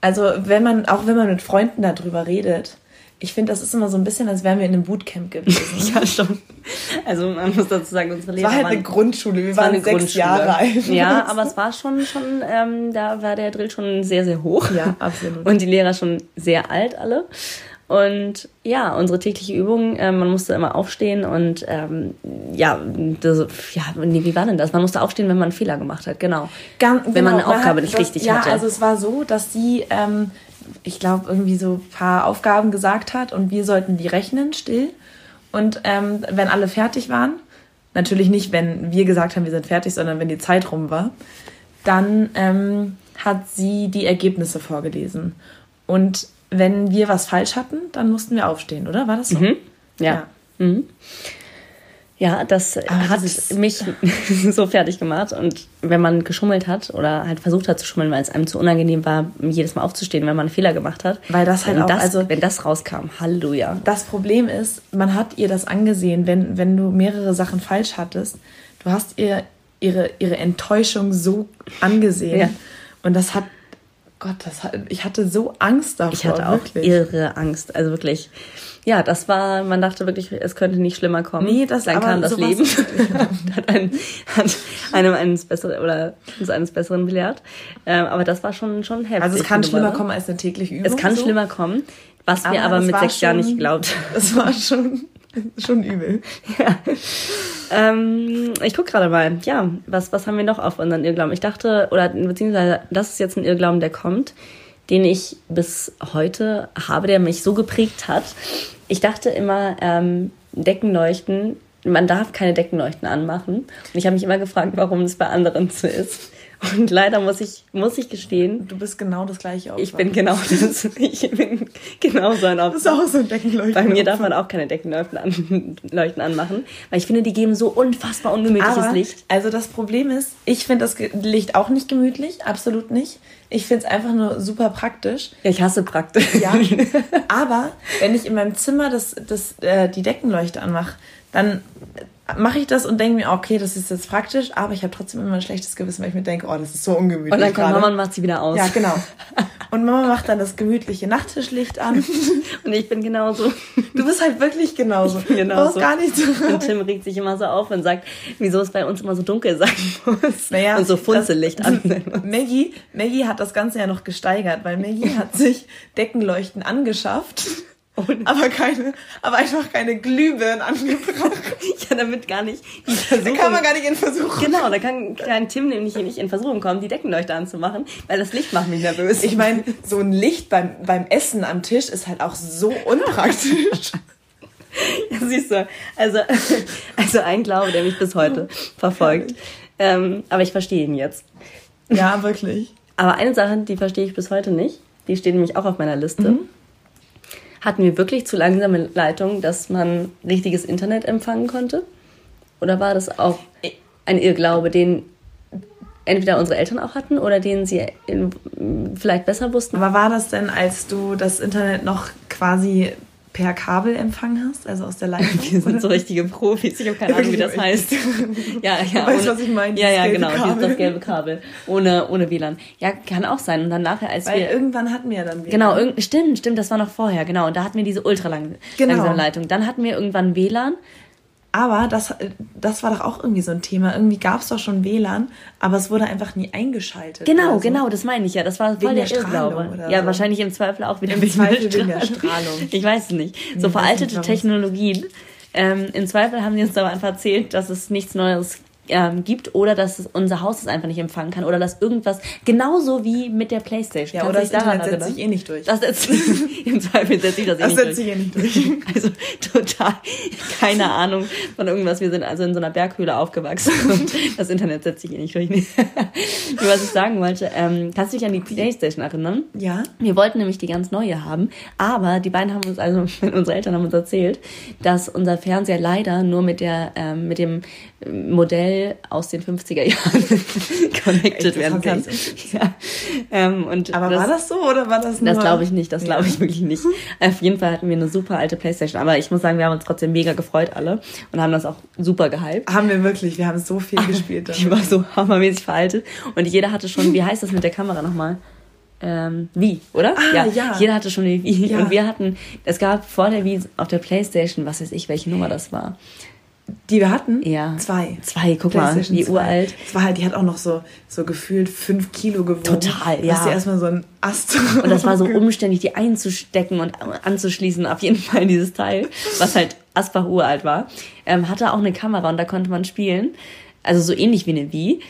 also wenn man, auch wenn man mit Freunden darüber redet, ich finde, das ist immer so ein bisschen, als wären wir in einem Bootcamp gewesen. ja, schon. Also man muss dazu sagen, unsere Lehrer Es war halt eine Grundschule, wir waren sechs Jahre alt. Ja, aber es war schon, schon ähm, da war der Drill schon sehr, sehr hoch. Ja, absolut. Und die Lehrer schon sehr alt alle. Und ja, unsere tägliche Übung, äh, man musste immer aufstehen und ähm, ja, das, ja, wie war denn das? Man musste aufstehen, wenn man einen Fehler gemacht hat, genau. Ganz, wenn genau, man eine Aufgabe nicht das, richtig ja, hatte. Ja, also es war so, dass sie, ähm, ich glaube, irgendwie so ein paar Aufgaben gesagt hat und wir sollten die rechnen, still. Und ähm, wenn alle fertig waren, natürlich nicht, wenn wir gesagt haben, wir sind fertig, sondern wenn die Zeit rum war, dann ähm, hat sie die Ergebnisse vorgelesen. Und wenn wir was falsch hatten, dann mussten wir aufstehen, oder? War das so? Mhm. Ja. Ja. Mhm. Ja das Aber hat das mich so fertig gemacht. Und wenn man geschummelt hat oder halt versucht hat zu schummeln, weil es einem zu unangenehm war, jedes Mal aufzustehen, wenn man einen Fehler gemacht hat. Weil das halt auch, das, also wenn das rauskam, Halleluja. Das Problem ist, man hat ihr das angesehen, wenn, wenn du mehrere Sachen falsch hattest. Du hast ihr ihre, ihre Enttäuschung so angesehen. Ja. Und das hat Gott, das ich hatte so Angst davor. Ich hatte auch wirklich. irre Angst. Also wirklich. Ja, das war, man dachte wirklich, es könnte nicht schlimmer kommen. Nee, das Dann kam das Leben. hat, einen, hat einem eines besseren oder uns eines Besseren belehrt. Ähm, aber das war schon, schon heftig. Also es kann schlimmer kommen als eine tägliche Übung. Es kann so. schlimmer kommen, was aber wir aber mit sechs Jahren nicht haben. Es war schon, schon übel. Ja. Ähm, ich gucke gerade mal, ja, was, was haben wir noch auf unseren Irrglauben? Ich dachte, oder beziehungsweise das ist jetzt ein Irrglauben, der kommt, den ich bis heute habe, der mich so geprägt hat. Ich dachte immer, ähm, Deckenleuchten, man darf keine Deckenleuchten anmachen. Und ich habe mich immer gefragt, warum es bei anderen so ist. Und leider muss ich, muss ich gestehen. Du bist genau das gleiche Opfer. Ich bin genau das. Ich bin genau so ein Opfer. Das ist auch so ein Deckenleuchten. Bei mir darf man auch keine Deckenleuchten an, Leuchten anmachen, weil ich finde, die geben so unfassbar ungemütliches Aber, Licht. Also das Problem ist, ich finde das Licht auch nicht gemütlich, absolut nicht. Ich finde es einfach nur super praktisch. Ja, ich hasse praktisch. Ja. Aber wenn ich in meinem Zimmer das, das, äh, die Deckenleuchte anmache, dann mache ich das und denke mir, okay, das ist jetzt praktisch, aber ich habe trotzdem immer ein schlechtes Gewissen, weil ich mir denke, oh, das ist so ungemütlich. Und dann kommt Mama und macht sie wieder aus. Ja, genau. Und Mama macht dann das gemütliche Nachttischlicht an. und ich bin genauso. Du bist halt wirklich genauso. Ich bin genauso. Du gar nicht so. Und Tim regt sich immer so auf und sagt, wieso es bei uns immer so dunkel sein muss. Naja, und so Funzellicht an. Maggie, Maggie hat das Ganze ja noch gesteigert, weil Maggie hat sich Deckenleuchten angeschafft und aber keine, aber einfach keine Glühbirnen angebracht. ja, damit gar nicht die Versuchung. Da kann man gar nicht in Versuchung. Genau, da kann klein Tim nämlich nicht in Versuchung kommen, die Deckenleuchte anzumachen, weil das Licht macht mich nervös. Ich meine, so ein Licht beim, beim Essen am Tisch ist halt auch so unpraktisch. ja, siehst du, also, also ein Glaube, der mich bis heute verfolgt. Ähm, aber ich verstehe ihn jetzt. Ja, wirklich. Aber eine Sache, die verstehe ich bis heute nicht. Die steht nämlich auch auf meiner Liste. Mhm hatten wir wirklich zu langsame Leitungen, dass man richtiges Internet empfangen konnte? Oder war das auch ein Irrglaube, den entweder unsere Eltern auch hatten oder den sie vielleicht besser wussten? Aber war das denn, als du das Internet noch quasi per Kabel Empfang hast, also aus der Leitung. Wir sind so richtige Profis. Ich habe keine Ahnung, wie das heißt. ja, ja. Du weißt, ohne, was ich meine, Ja, ja, genau. Kabel. Das gelbe Kabel. Ohne, ohne WLAN. Ja, kann auch sein. Und dann nachher, als Weil wir... irgendwann hatten wir ja dann. Genau, irgend, stimmt, stimmt, das war noch vorher, genau. Und da hatten wir diese ultralang Genau. Leitung. Dann hatten wir irgendwann WLAN. Aber das, das war doch auch irgendwie so ein Thema. Irgendwie gab es doch schon WLAN, aber es wurde einfach nie eingeschaltet. Genau, oder so. genau, das meine ich ja. Das war voll Wegen der der Strahlung Irrglaube. Ja, so. wahrscheinlich im Zweifel auch wieder Im wegen Zweifel wegen der Strahlung. Ich weiß es nicht. So nicht, veraltete warum. Technologien. Ähm, Im Zweifel haben die uns aber einfach erzählt, dass es nichts Neues ähm, gibt oder dass unser Haus es einfach nicht empfangen kann oder dass irgendwas genauso wie mit der Playstation. Ja, Kannst oder das daran Internet setzt sich eh nicht durch. Das setzt im Zweifel setzt sich das, eh Das nicht setzt durch. sich eh nicht durch. Also total keine Ahnung von irgendwas. Wir sind also in so einer Berghöhle aufgewachsen und das Internet setzt sich eh nicht durch. Was ich sagen wollte, ähm, kannst du dich an die Playstation erinnern? Ja? Wir wollten nämlich die ganz neue haben, aber die beiden haben uns, also unsere Eltern haben uns erzählt, dass unser Fernseher leider nur mit der, ähm, mit dem Modell aus den 50er Jahren connected das werden kann. Ja. Ähm, und Aber war das so oder war das nur... das glaube ich nicht, das glaube Ja. ich wirklich nicht. Auf jeden Fall hatten wir eine super alte Playstation, aber ich muss sagen, wir haben uns trotzdem mega gefreut alle und haben das auch super gehypt. Haben wir wirklich. Wir haben so viel gespielt. Die war so hammermäßig veraltet und jeder hatte schon, wie heißt das mit der Kamera nochmal? Ähm, wie, oder? Ah, ja. Jeder hatte schon eine Wii Ja. und wir hatten, es gab vor der Wii auf der Playstation, was weiß ich, welche Nummer das war. Die wir hatten? Ja. Zwei. Zwei, guck mal, wie 2. uralt. Das war halt, die hat auch noch so, so gefühlt fünf Kilo gewogen. Total, ja. Du hast dir erstmal so einen Ast. Und das war so umständlich, die einzustecken und anzuschließen, auf jeden Fall dieses Teil, was halt asbach uralt war. Ähm, hatte auch eine Kamera und da konnte man spielen. Also so ähnlich wie eine Wii,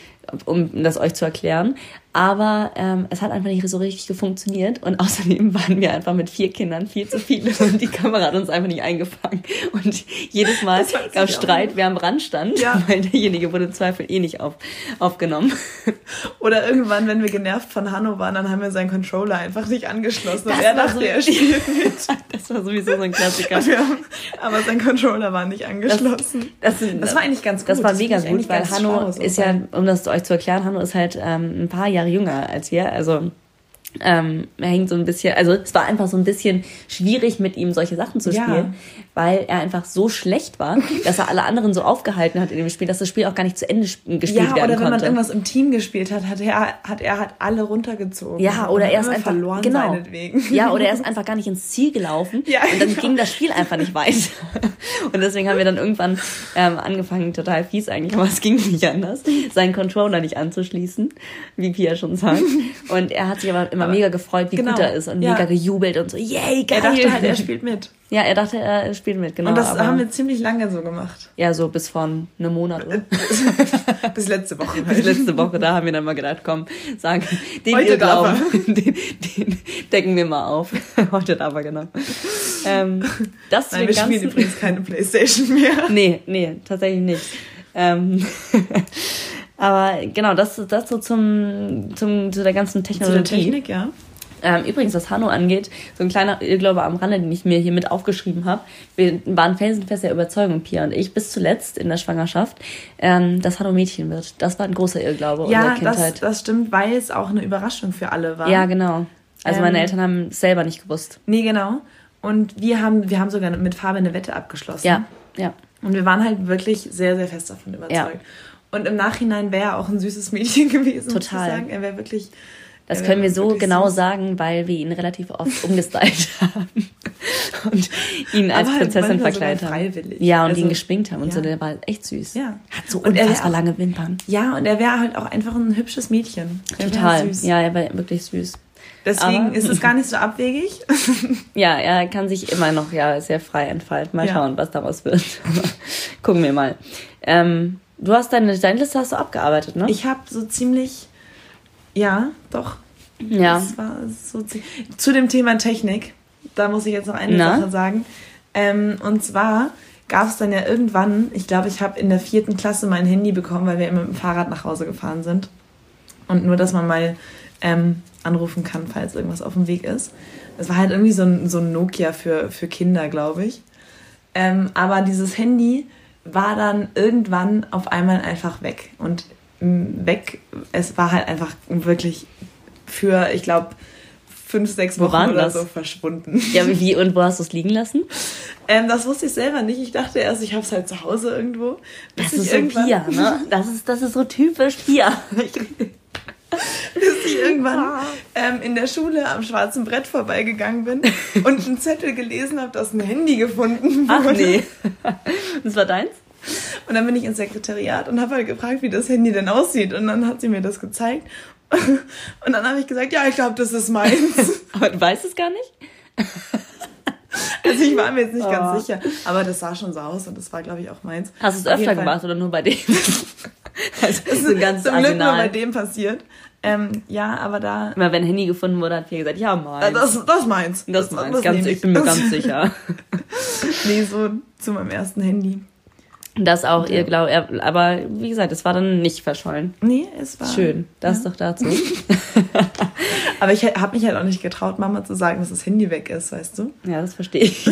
um das euch zu erklären. Aber ähm, es hat einfach nicht so richtig funktioniert. Und außerdem waren wir einfach mit vier Kindern viel zu viele und die Kamera hat uns einfach nicht eingefangen. Und jedes Mal Das gab es Streit, wer am Rand stand, Ja. weil derjenige wurde im Zweifel eh nicht auf, aufgenommen. Oder irgendwann, wenn wir genervt von Hanno waren, dann haben wir seinen Controller einfach nicht angeschlossen. Und Das er war dachte, so- er spielt mit. Das war sowieso so ein Klassiker. Und haben, aber sein Controller war nicht angeschlossen. Das, Das war eigentlich ganz gut. Das war Das mega ich gut, weil Hanno ist ja, um das euch zu erklären, Hanno ist halt ähm, ein paar Jahre jünger als wir. Also ähm, er hängt so ein bisschen, also es war einfach so ein bisschen schwierig mit ihm solche Sachen zu Ja. Weil er einfach so schlecht war, dass er alle anderen so aufgehalten hat in dem Spiel, dass das Spiel auch gar nicht zu Ende sp- gespielt Ja, werden oder wenn man konnte. irgendwas im Team gespielt hat, hat er, hat er hat alle runtergezogen. Ja, oder er ist einfach verloren genau. seinetwegen. Ja, oder er ist einfach gar nicht ins Ziel gelaufen Ja, und dann genau. ging das Spiel einfach nicht weiter. Und deswegen haben wir dann irgendwann ähm, angefangen, total fies eigentlich, aber es ging nicht anders, seinen Controller nicht anzuschließen, wie Pia schon sagt. Und er hat sich aber immer mega gefreut, wie genau, gut er ist und ja. mega gejubelt und so, yay, geil. Er dachte halt, er spielt mit. Ja, er dachte, er spielt mit, genau. Und das aber, haben wir ziemlich lange so gemacht. ja, so bis vor einem Monat, oder? Bis letzte Woche. Bis Halt. letzte Woche, da haben wir dann mal gedacht, komm, sagen, den Heute Irrglauben, darf den, den decken wir mal auf. Heute darf er, genau. Ähm, das zu Nein, wir spielen Ganzen. übrigens keine Playstation mehr. Nee, nee, tatsächlich nicht. Ähm, aber genau, das, das so zum, zum, zu der ganzen Zu Technologie. der Technik, ja. Ähm, übrigens, was Hanno angeht, so ein kleiner Irrglaube am Rande, den ich mir hier mit aufgeschrieben habe. Wir waren felsenfest der Überzeugung, Pia und ich, bis zuletzt in der Schwangerschaft, ähm, dass Hanno Mädchen wird. Das war ein großer Irrglaube unserer Ja, das, Kindheit. das stimmt, weil es auch eine Überraschung für alle war. ja, genau. Also meine Ähm, Eltern haben es selber nicht gewusst. Nee, genau. Und wir haben, wir haben sogar mit Farbe eine Wette abgeschlossen. Ja, ja. Und wir waren halt wirklich sehr, sehr fest davon überzeugt. Ja. Und im Nachhinein wäre er auch ein süßes Mädchen gewesen, Total. sagen. Er wäre wirklich. Das können wir so genau süß. sagen, weil wir ihn relativ oft umgestylt haben und ihn als halt Prinzessin verkleidet haben. freiwillig. Ja, und Also, ihn geschminkt haben und ja. so, der war echt süß. Ja. Hat so er unfassbar lange Wimpern. Ja, und er wäre halt auch einfach ein hübsches Mädchen. Er wär Total. Süß. Ja, er war wirklich süß. Deswegen Aber- ist es gar nicht so abwegig. Ja, er kann sich immer noch ja sehr frei entfalten. Mal Ja. schauen, was daraus wird. Gucken wir mal. Ähm, du hast deine, deine Liste hast du abgearbeitet, ne? Ich habe so ziemlich. Ja, doch. ja. Das war so Zu dem Thema Technik, da muss ich jetzt noch eine Na? Sache sagen. Ähm, und zwar gab es dann ja irgendwann, ich glaube, ich habe in der vierten Klasse mein Handy bekommen, weil wir immer mit dem Fahrrad nach Hause gefahren sind. Und nur, dass man mal ähm, anrufen kann, falls irgendwas auf dem Weg ist. Das war halt irgendwie so ein, so ein Nokia für, für Kinder, glaube ich. Ähm, aber dieses Handy war dann irgendwann auf einmal einfach weg. Und weg, es war halt einfach wirklich für, ich glaube, fünf, sechs Wo Wochen oder das? so verschwunden. Ja, wie, und wo hast du es liegen lassen? Ähm, das wusste ich selber nicht. Ich dachte erst, ich habe es halt zu Hause irgendwo. Das ist so irgendwann- Pia, ne? Das ist, das ist so typisch Pia. bis ich irgendwann ähm, in der Schule am schwarzen Brett vorbeigegangen bin und einen Zettel gelesen habe, dass ein Handy gefunden Ach wurde. nee. Das war deins? Und dann bin ich ins Sekretariat und habe halt gefragt, wie das Handy denn aussieht. Und dann hat sie mir das gezeigt. Und dann habe ich gesagt, ja, ich glaube, das ist meins. Aber du weißt es gar nicht? Also ich war mir jetzt nicht Oh. ganz sicher. Aber das sah schon so aus und das war, glaube ich, auch meins. Hast du es öfter gemacht oder nur bei dem? also, das ist ein ganzes Zum Glück nur bei dem passiert. Ähm, ja, aber da... Immer wenn Handy gefunden wurde, hat Pia gesagt, ja, Äh, meins. das, das ist meins. das ist meins. das Ganz, ich bin mir ganz sicher. Nee, so zu meinem ersten Handy. Das auch ihr Glaube. Aber wie gesagt, es war dann nicht verschollen. Nee, es war... Schön. Das doch dazu. Aber ich habe mich halt auch nicht getraut, Mama zu sagen, dass das Handy weg ist, weißt du? Ja, das verstehe ich.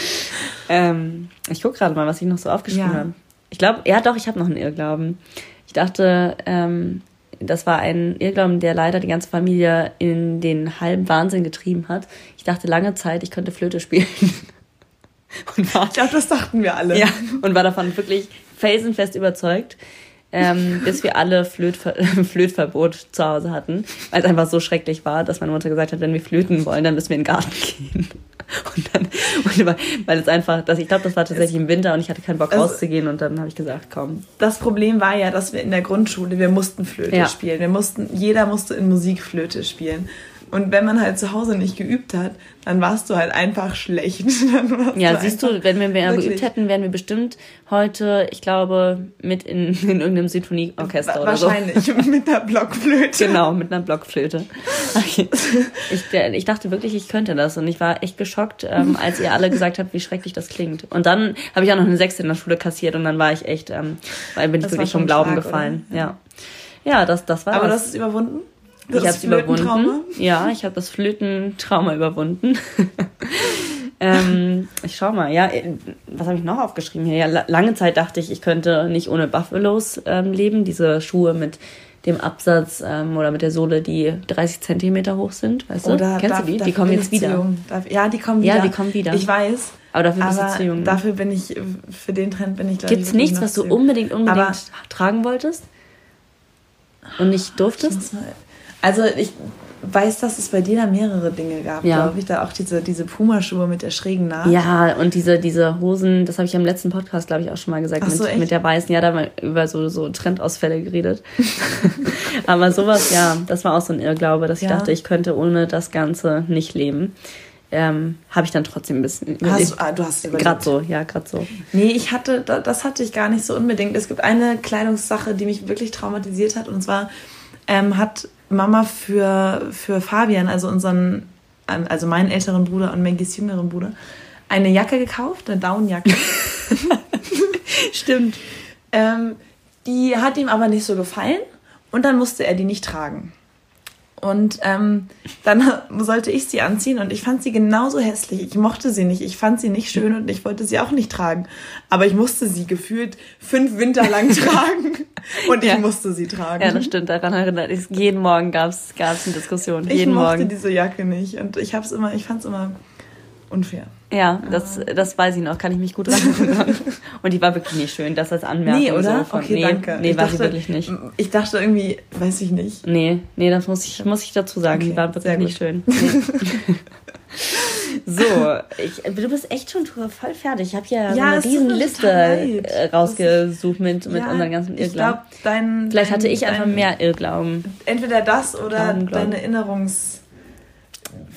ähm, ich gucke gerade mal, was ich noch so aufgeschrieben Ja. habe. Ich glaube, ja doch, ich habe noch einen Irrglauben. Ich dachte, ähm, das war ein Irrglauben, der leider die ganze Familie in den halben Wahnsinn getrieben hat. Ich dachte lange Zeit, ich könnte Flöte spielen. Und war, Ich glaube, das dachten wir alle. ja, und war davon wirklich felsenfest überzeugt. Ähm, bis wir alle Flötver Flötverbot zu Hause hatten, weil es einfach so schrecklich war, dass meine Mutter gesagt hat, wenn wir flöten wollen, dann müssen wir in den Garten gehen. Und dann, und weil- es einfach, dass ich glaube, das war tatsächlich im Winter und ich hatte keinen Bock Also- rauszugehen und dann habe ich gesagt, komm. Das Problem war ja, dass wir in der Grundschule, wir mussten Flöte Ja. spielen. Wir mussten, jeder musste in Musik Flöte spielen. Und wenn man halt zu Hause nicht geübt hat, dann warst du halt einfach schlecht. Ja, siehst einfach- du, wenn wir mehr wirklich. geübt hätten, wären wir bestimmt heute, ich glaube, mit in, in irgendeinem Sinfonieorchester Wa- oder so. Wahrscheinlich mit einer Blockflöte. Genau, mit einer Blockflöte. Ich, ich dachte wirklich, ich könnte das und ich war echt geschockt, ähm, als ihr alle gesagt habt, wie schrecklich das klingt. Und dann habe ich auch noch eine Sechste in der Schule kassiert und dann war ich echt, ähm, weil bin ich Das wirklich vom Glauben stark, gefallen. oder? Ja, ja, das, das war Aber das ist überwunden? Ich habe es überwunden. Flötentrauma? Ja, ich habe das Flötentrauma überwunden. ähm, ich schau mal, ja, äh, was habe ich noch aufgeschrieben hier? Ja, la- lange Zeit dachte ich, ich könnte nicht ohne Buffalos ähm, leben, diese Schuhe mit dem Absatz ähm, oder mit der Sohle, die 30 Zentimeter hoch sind, weißt du? Oder Kennst darf- du die? Die kommen jetzt ich wieder. Darf, ja, die kommen Ja, wieder. die kommen wieder. Ich weiß. Aber dafür bist du aber zu jung. dafür bin ich, für den Trend bin ich, glaube Gibt's ich, nichts, was du unbedingt, unbedingt Aber- tragen wolltest? Und nicht durftest? Also ich weiß, dass es bei dir da mehrere Dinge gab, Ja. glaube ich. Da auch diese, diese Puma-Schuhe mit der schrägen Naht. Ja, und diese, diese Hosen, das habe ich am letzten Podcast, glaube ich, auch schon mal gesagt, so, mit, mit der weißen, ja, da haben wir über so, so Trendausfälle geredet. Aber sowas, ja, das war auch so ein Irrglaube, dass ich Ja. dachte, ich könnte ohne das Ganze nicht leben. Ähm, habe ich dann trotzdem ein bisschen Hast, du- ah, du hast. Gerade so, ja, gerade so. Nee, ich hatte, da- das hatte ich gar nicht so unbedingt. Es gibt eine Kleidungssache, die mich wirklich traumatisiert hat. Und zwar ähm, hat Mama für, für Fabian, also unseren, also meinen älteren Bruder und Maggies jüngeren Bruder, eine Jacke gekauft, eine Downjacke. Stimmt. ähm, die hat ihm aber nicht so gefallen und dann musste er die nicht tragen. Und ähm, dann sollte ich sie anziehen und ich fand sie genauso hässlich. Ich mochte sie nicht. Ich fand sie nicht schön und ich wollte sie auch nicht tragen. Aber ich musste sie gefühlt fünf Winter lang tragen und ich Ja. musste sie tragen. Ja, das stimmt, daran erinnert ich. Jeden Morgen gab's gab's eine Diskussion. ich jeden mochte Morgen. diese Jacke nicht und ich hab's immer, ich fand's immer unfair. Ja, das, das weiß ich noch, kann ich mich gut dran erinnern. Und die war wirklich nicht schön, das als Anmerkung. Nee, oder? So von, okay, nee, danke. Nee, ich war dachte, sie wirklich nicht. Ich dachte irgendwie, weiß ich nicht. Nee, nee, das muss ich, muss ich dazu sagen. Okay, die war wirklich nicht schön. Nee. so, ich, du bist echt schon voll fertig. Ich habe hier so Ja, eine riesen Liste äh, rausgesucht mit, mit Ja, unseren ganzen Ich Irrglauben. glaube, dein. Vielleicht dein, hatte ich einfach dein, mehr Irrglauben. Entweder das oder glauben. deine Erinnerungs.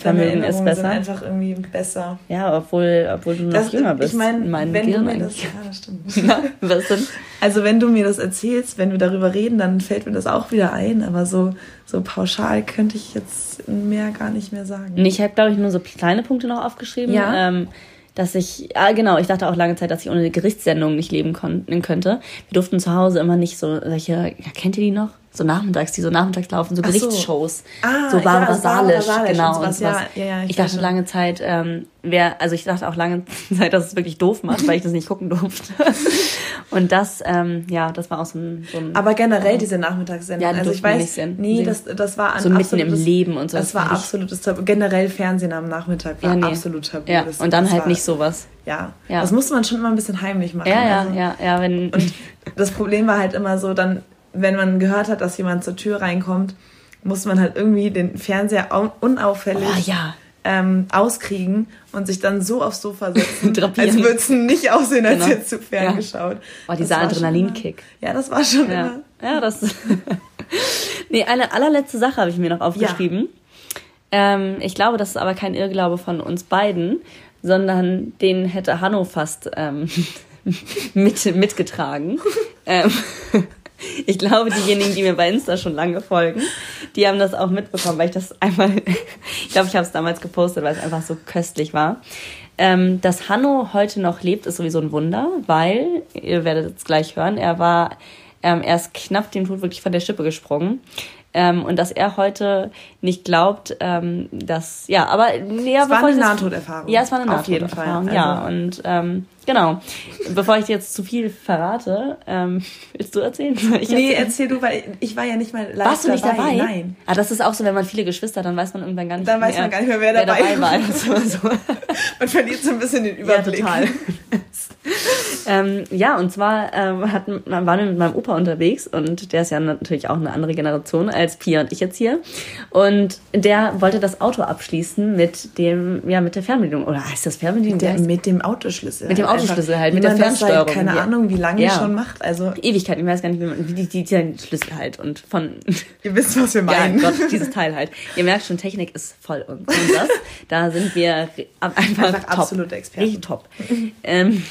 Deine ist besser. Sind einfach irgendwie besser. Ja, obwohl, obwohl du noch jünger bist. Ich meine, in meinem wenn du Gehirn mir das, ja, das was denn? Also wenn du mir das erzählst, wenn wir darüber reden, dann fällt mir das auch wieder ein. Aber so, so pauschal könnte ich jetzt mehr gar nicht mehr sagen. Ich habe, glaube ich, nur so kleine Punkte noch aufgeschrieben. Ja. Ähm, dass ich, ah, genau, ich dachte auch lange Zeit, dass ich ohne Gerichtssendungen nicht leben kon könnte. Wir durften zu Hause immer nicht so solche, ja, kennt ihr die noch? So nachmittags, die so nachmittags laufen, so Ach so. Gerichtsshows. Ah, so Barbara ja, Barbara Salisch, Salisch genau. und sowas, und sowas. ja, ja, ich ich dachte schon. lange Zeit, ähm, wer, also ich dachte auch lange Zeit, dass es wirklich doof macht, weil ich das nicht gucken durfte. und das, ähm, ja, das war auch so ein, so ein Aber generell diese Nachmittagssendungen. Ja, also ich weiß, nee, das, das war ein So mitten im Leben und so. Das war absolutes Tabu. Generell Fernsehen am Nachmittag war Ja, nee. absolut tabu. Ja, Das- und dann halt war, nicht sowas. Ja. Ja. das musste man schon immer ein bisschen heimlich machen. Ja, ja, also. ja, ja, wenn. Und das Problem war halt immer so, dann, wenn man gehört hat, dass jemand zur Tür reinkommt, musste man halt irgendwie den Fernseher au- unauffällig oh ja. ähm, auskriegen und sich dann so aufs Sofa setzen, als würde es nicht aussehen, als Genau. hättest du ferngeschaut. Oh, Das dieser Adrenalinkick. Ja, das war schon Ja, immer. ja das. nee, eine allerletzte Sache habe ich mir noch aufgeschrieben. Ähm, ich glaube, das ist aber kein Irrglaube von uns beiden, sondern den hätte Hanno fast ähm, mit, mitgetragen. ähm, ich glaube, diejenigen, die mir bei Insta schon lange folgen, die haben das auch mitbekommen, weil ich das einmal, ich glaube, ich habe es damals gepostet, weil es einfach so köstlich war. Ähm, dass Hanno heute noch lebt, ist sowieso ein Wunder, weil, ihr werdet es gleich hören, er war ähm, er ist knapp dem Tod wirklich von der Schippe gesprungen. Ähm, und dass er heute nicht glaubt, ähm, dass, ja, aber, ja, Es war eine Nahtoderfahrung. Ja, es war eine Auf jeden Fall. Nahtoderfahrung, ja. Also- Und, ähm, genau. Bevor ich dir jetzt zu viel verrate, ähm, willst du erzählen? Ich Nee, erzähl du, weil ich war ja nicht mal live Warst du nicht dabei? Nein. Ah, das ist auch so, wenn man viele Geschwister, hat, dann weiß man irgendwann gar nicht Dann mehr, weiß man gar nicht mehr, wer dabei war. war. Immer so. Man verliert so ein bisschen den Ja, Überblick. total. ähm, ja, und zwar ähm, hatten, waren wir mit meinem Opa unterwegs und der ist ja natürlich auch eine andere Generation als Pia und ich jetzt hier. Und der wollte das Auto abschließen mit dem, ja, mit der Fernbedienung. Oder heißt das Fernbedienung? Der, mit dem Autoschlüssel. Mit dem Autoschlüssel halt, wie mit der Fernsteuerung. Seit, keine Ja. Ahnung, wie lange Ja. schon macht. Also, Ewigkeit, ich weiß gar nicht, wie man, wie die, die, die Schlüssel halt und von, ihr wisst, was wir ja, meinen. Gott, dieses Teil halt. Ihr merkt schon, Technik ist voll und das. Da sind wir einfach, Einfach top. absolute Experten. Richtig top. ähm,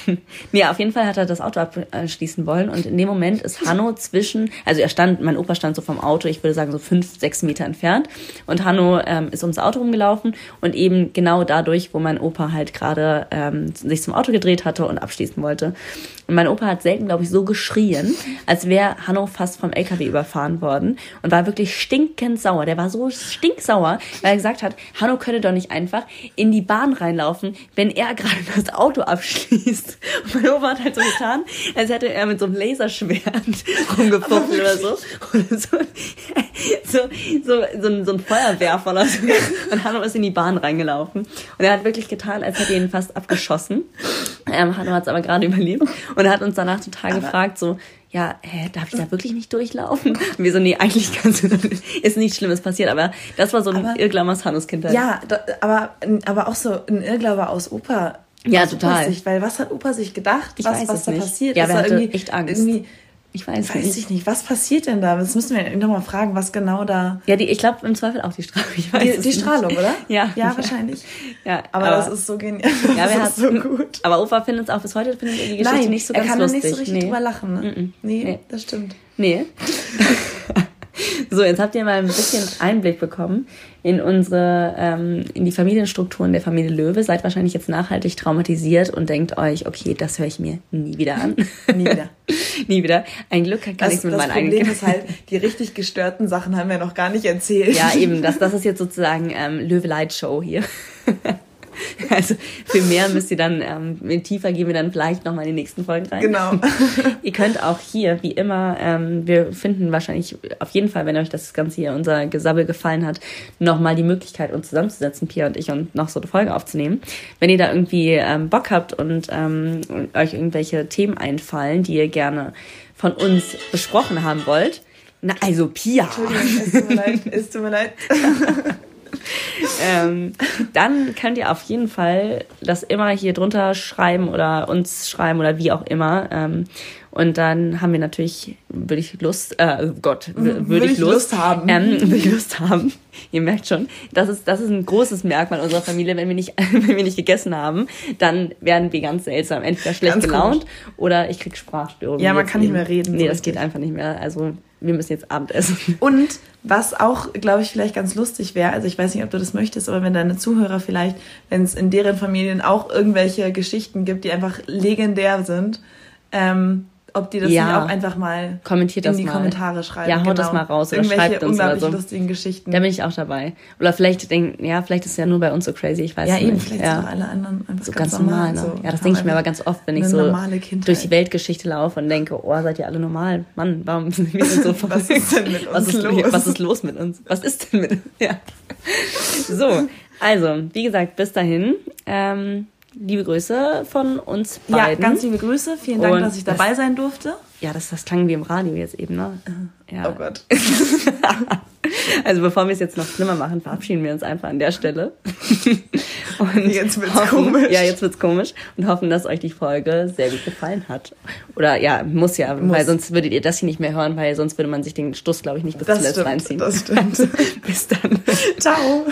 nee, auf jeden Fall hat er das Auto abschließen wollen und in dem Moment ist Hanno zwischen, also er stand, mein Opa stand so vom Auto, ich würde sagen so fünf, sechs Meter entfernt und Hanno ähm, ist ums Auto rumgelaufen und eben genau dadurch, wo mein Opa halt gerade ähm, sich zum Auto gedreht hatte und abschließen wollte. Und mein Opa hat selten, glaube ich, so geschrien, als wäre Hanno fast vom LKW überfahren worden und war wirklich stinkend sauer. Der war so stinksauer, weil er gesagt hat, Hanno könne doch nicht einfach in die Bahn reinlaufen, wenn er gerade das Auto abschließt. Und mein Opa hat halt so getan, als hätte er mit so einem Laserschwert rumgefuchtelt oder so. Oder so, so, so, so, ein, so ein Feuerwerfer oder so. Und Hanno ist in die Bahn reingelaufen. Und er hat wirklich getan, als hätte er ihn fast abgeschossen. Hanno hat es aber gerade überlebt. Und hat uns danach total gefragt, so, ja, hä, darf ich da wirklich nicht durchlaufen? Und wir so, nee, eigentlich kannst du, ist nichts Schlimmes passiert, aber das war so ein Aber- Irrglaube aus Hannos Kindheit. Ja, da, aber, aber auch so ein Irrglaube aus Opa. Ja, total. Sicht, weil was hat Opa sich gedacht, Ich was, was da nicht. passiert? Ja, Ist wer da hatte irgendwie, echt Angst. Irgendwie, Ich weiß, weiß nicht. ich nicht, was passiert denn da? Das müssen wir nochmal fragen, was genau da... Ja, die, ich glaube im Zweifel auch die Strahlung. Die, die. Strahlung, oder? Ja. Ja, wahrscheinlich. Ja, Aber, das ist so genial. Das ja, wer hat ist so gut. Aber Opa findet es auch bis heute findet er die Geschichte Nein, nicht so er ganz kann da lustig. nicht so richtig nee. drüber lachen. Ne? Mm-mm. Nee, Nee. das stimmt. Nee. so, jetzt habt ihr mal ein bisschen Einblick bekommen in unsere, ähm, in die Familienstrukturen der Familie Löwe. Seid wahrscheinlich jetzt nachhaltig traumatisiert und denkt euch, okay, das höre ich mir nie wieder an. Nie wieder. nie wieder. Ein Glück kann Das, ich mit das meinen eigenen Problem ist halt, die richtig gestörten Sachen haben wir noch gar nicht erzählt. Ja, eben, das, das ist jetzt sozusagen ähm, Löwe Light Show hier. Also für mehr müsst ihr dann, ähm, tiefer gehen wir dann vielleicht nochmal in die nächsten Folgen rein. Genau. Ihr könnt auch hier, wie immer, ähm, wir finden wahrscheinlich auf jeden Fall, wenn euch das Ganze hier, unser Gesabbel gefallen hat, nochmal die Möglichkeit, uns zusammenzusetzen, Pia und ich, und noch so eine Folge aufzunehmen. Wenn ihr da irgendwie ähm, Bock habt und ähm, euch irgendwelche Themen einfallen, die ihr gerne von uns besprochen haben wollt, na, also Pia. Entschuldigung, es tut mir leid. Es tut mir leid. ähm, dann könnt ihr auf jeden Fall das immer hier drunter schreiben oder uns schreiben oder wie auch immer. Ähm, und dann haben wir natürlich, würde ich Lust, äh, Gott, würde Würde ich Lust, Lust haben. Ähm, würde ich Lust haben. Ihr merkt schon, das ist, das ist ein großes Merkmal unserer Familie. Wenn wir nicht, wenn wir nicht gegessen haben, dann werden wir ganz seltsam. Entweder schlecht Ganz gelaunt oder ich krieg Sprachstörungen. Ja, man kann nicht mehr reden, Nee, so das geht richtig. einfach nicht mehr. Also, wir müssen jetzt Abendessen. Und was auch, glaube ich, vielleicht ganz lustig wäre, also ich weiß nicht, ob du das möchtest, aber wenn deine Zuhörer vielleicht, wenn es in deren Familien auch irgendwelche Geschichten gibt, die einfach legendär sind, ähm, ob die das Ja. nicht auch einfach mal Kommentiert in die mal. Kommentare schreiben. genau. Ja, haut das mal raus oder Irgendwelche schreibt uns oder unglaublich so. lustigen Geschichten. Da bin ich auch dabei. Oder vielleicht denken, ja, vielleicht ist es ja nur bei uns so crazy, ich weiß ja, es eben, nicht. vielleicht ja. sind auch alle anderen einfach so ganz, ganz normal. Ne? So, ja, das denke ich mir aber ganz oft, wenn ich so durch die Weltgeschichte laufe und denke, oh, seid ihr alle normal? Mann, warum sind wir so Was ist denn mit was uns ist, los? Was ist los mit uns? Was ist denn mit Ja. So, also, wie gesagt, bis dahin. Ähm, liebe Grüße von uns Ja, beiden. ganz liebe Grüße. Vielen Dank, Und dass ich dabei sein durfte. Ja, das, das klang wie im Radio jetzt eben, ne? Ja. Oh Gott. Also bevor wir es jetzt noch schlimmer machen, verabschieden wir uns einfach an der Stelle. Und Jetzt wird's hoffen, komisch. Ja, jetzt wird's komisch und hoffen, dass euch die Folge sehr gut gefallen hat. Oder ja, muss ja, weil sonst würdet ihr das hier nicht mehr hören, weil sonst würde man sich den Stuss, glaube ich, nicht bis Das zuletzt stimmt, reinziehen. das stimmt. Bis dann. Ciao.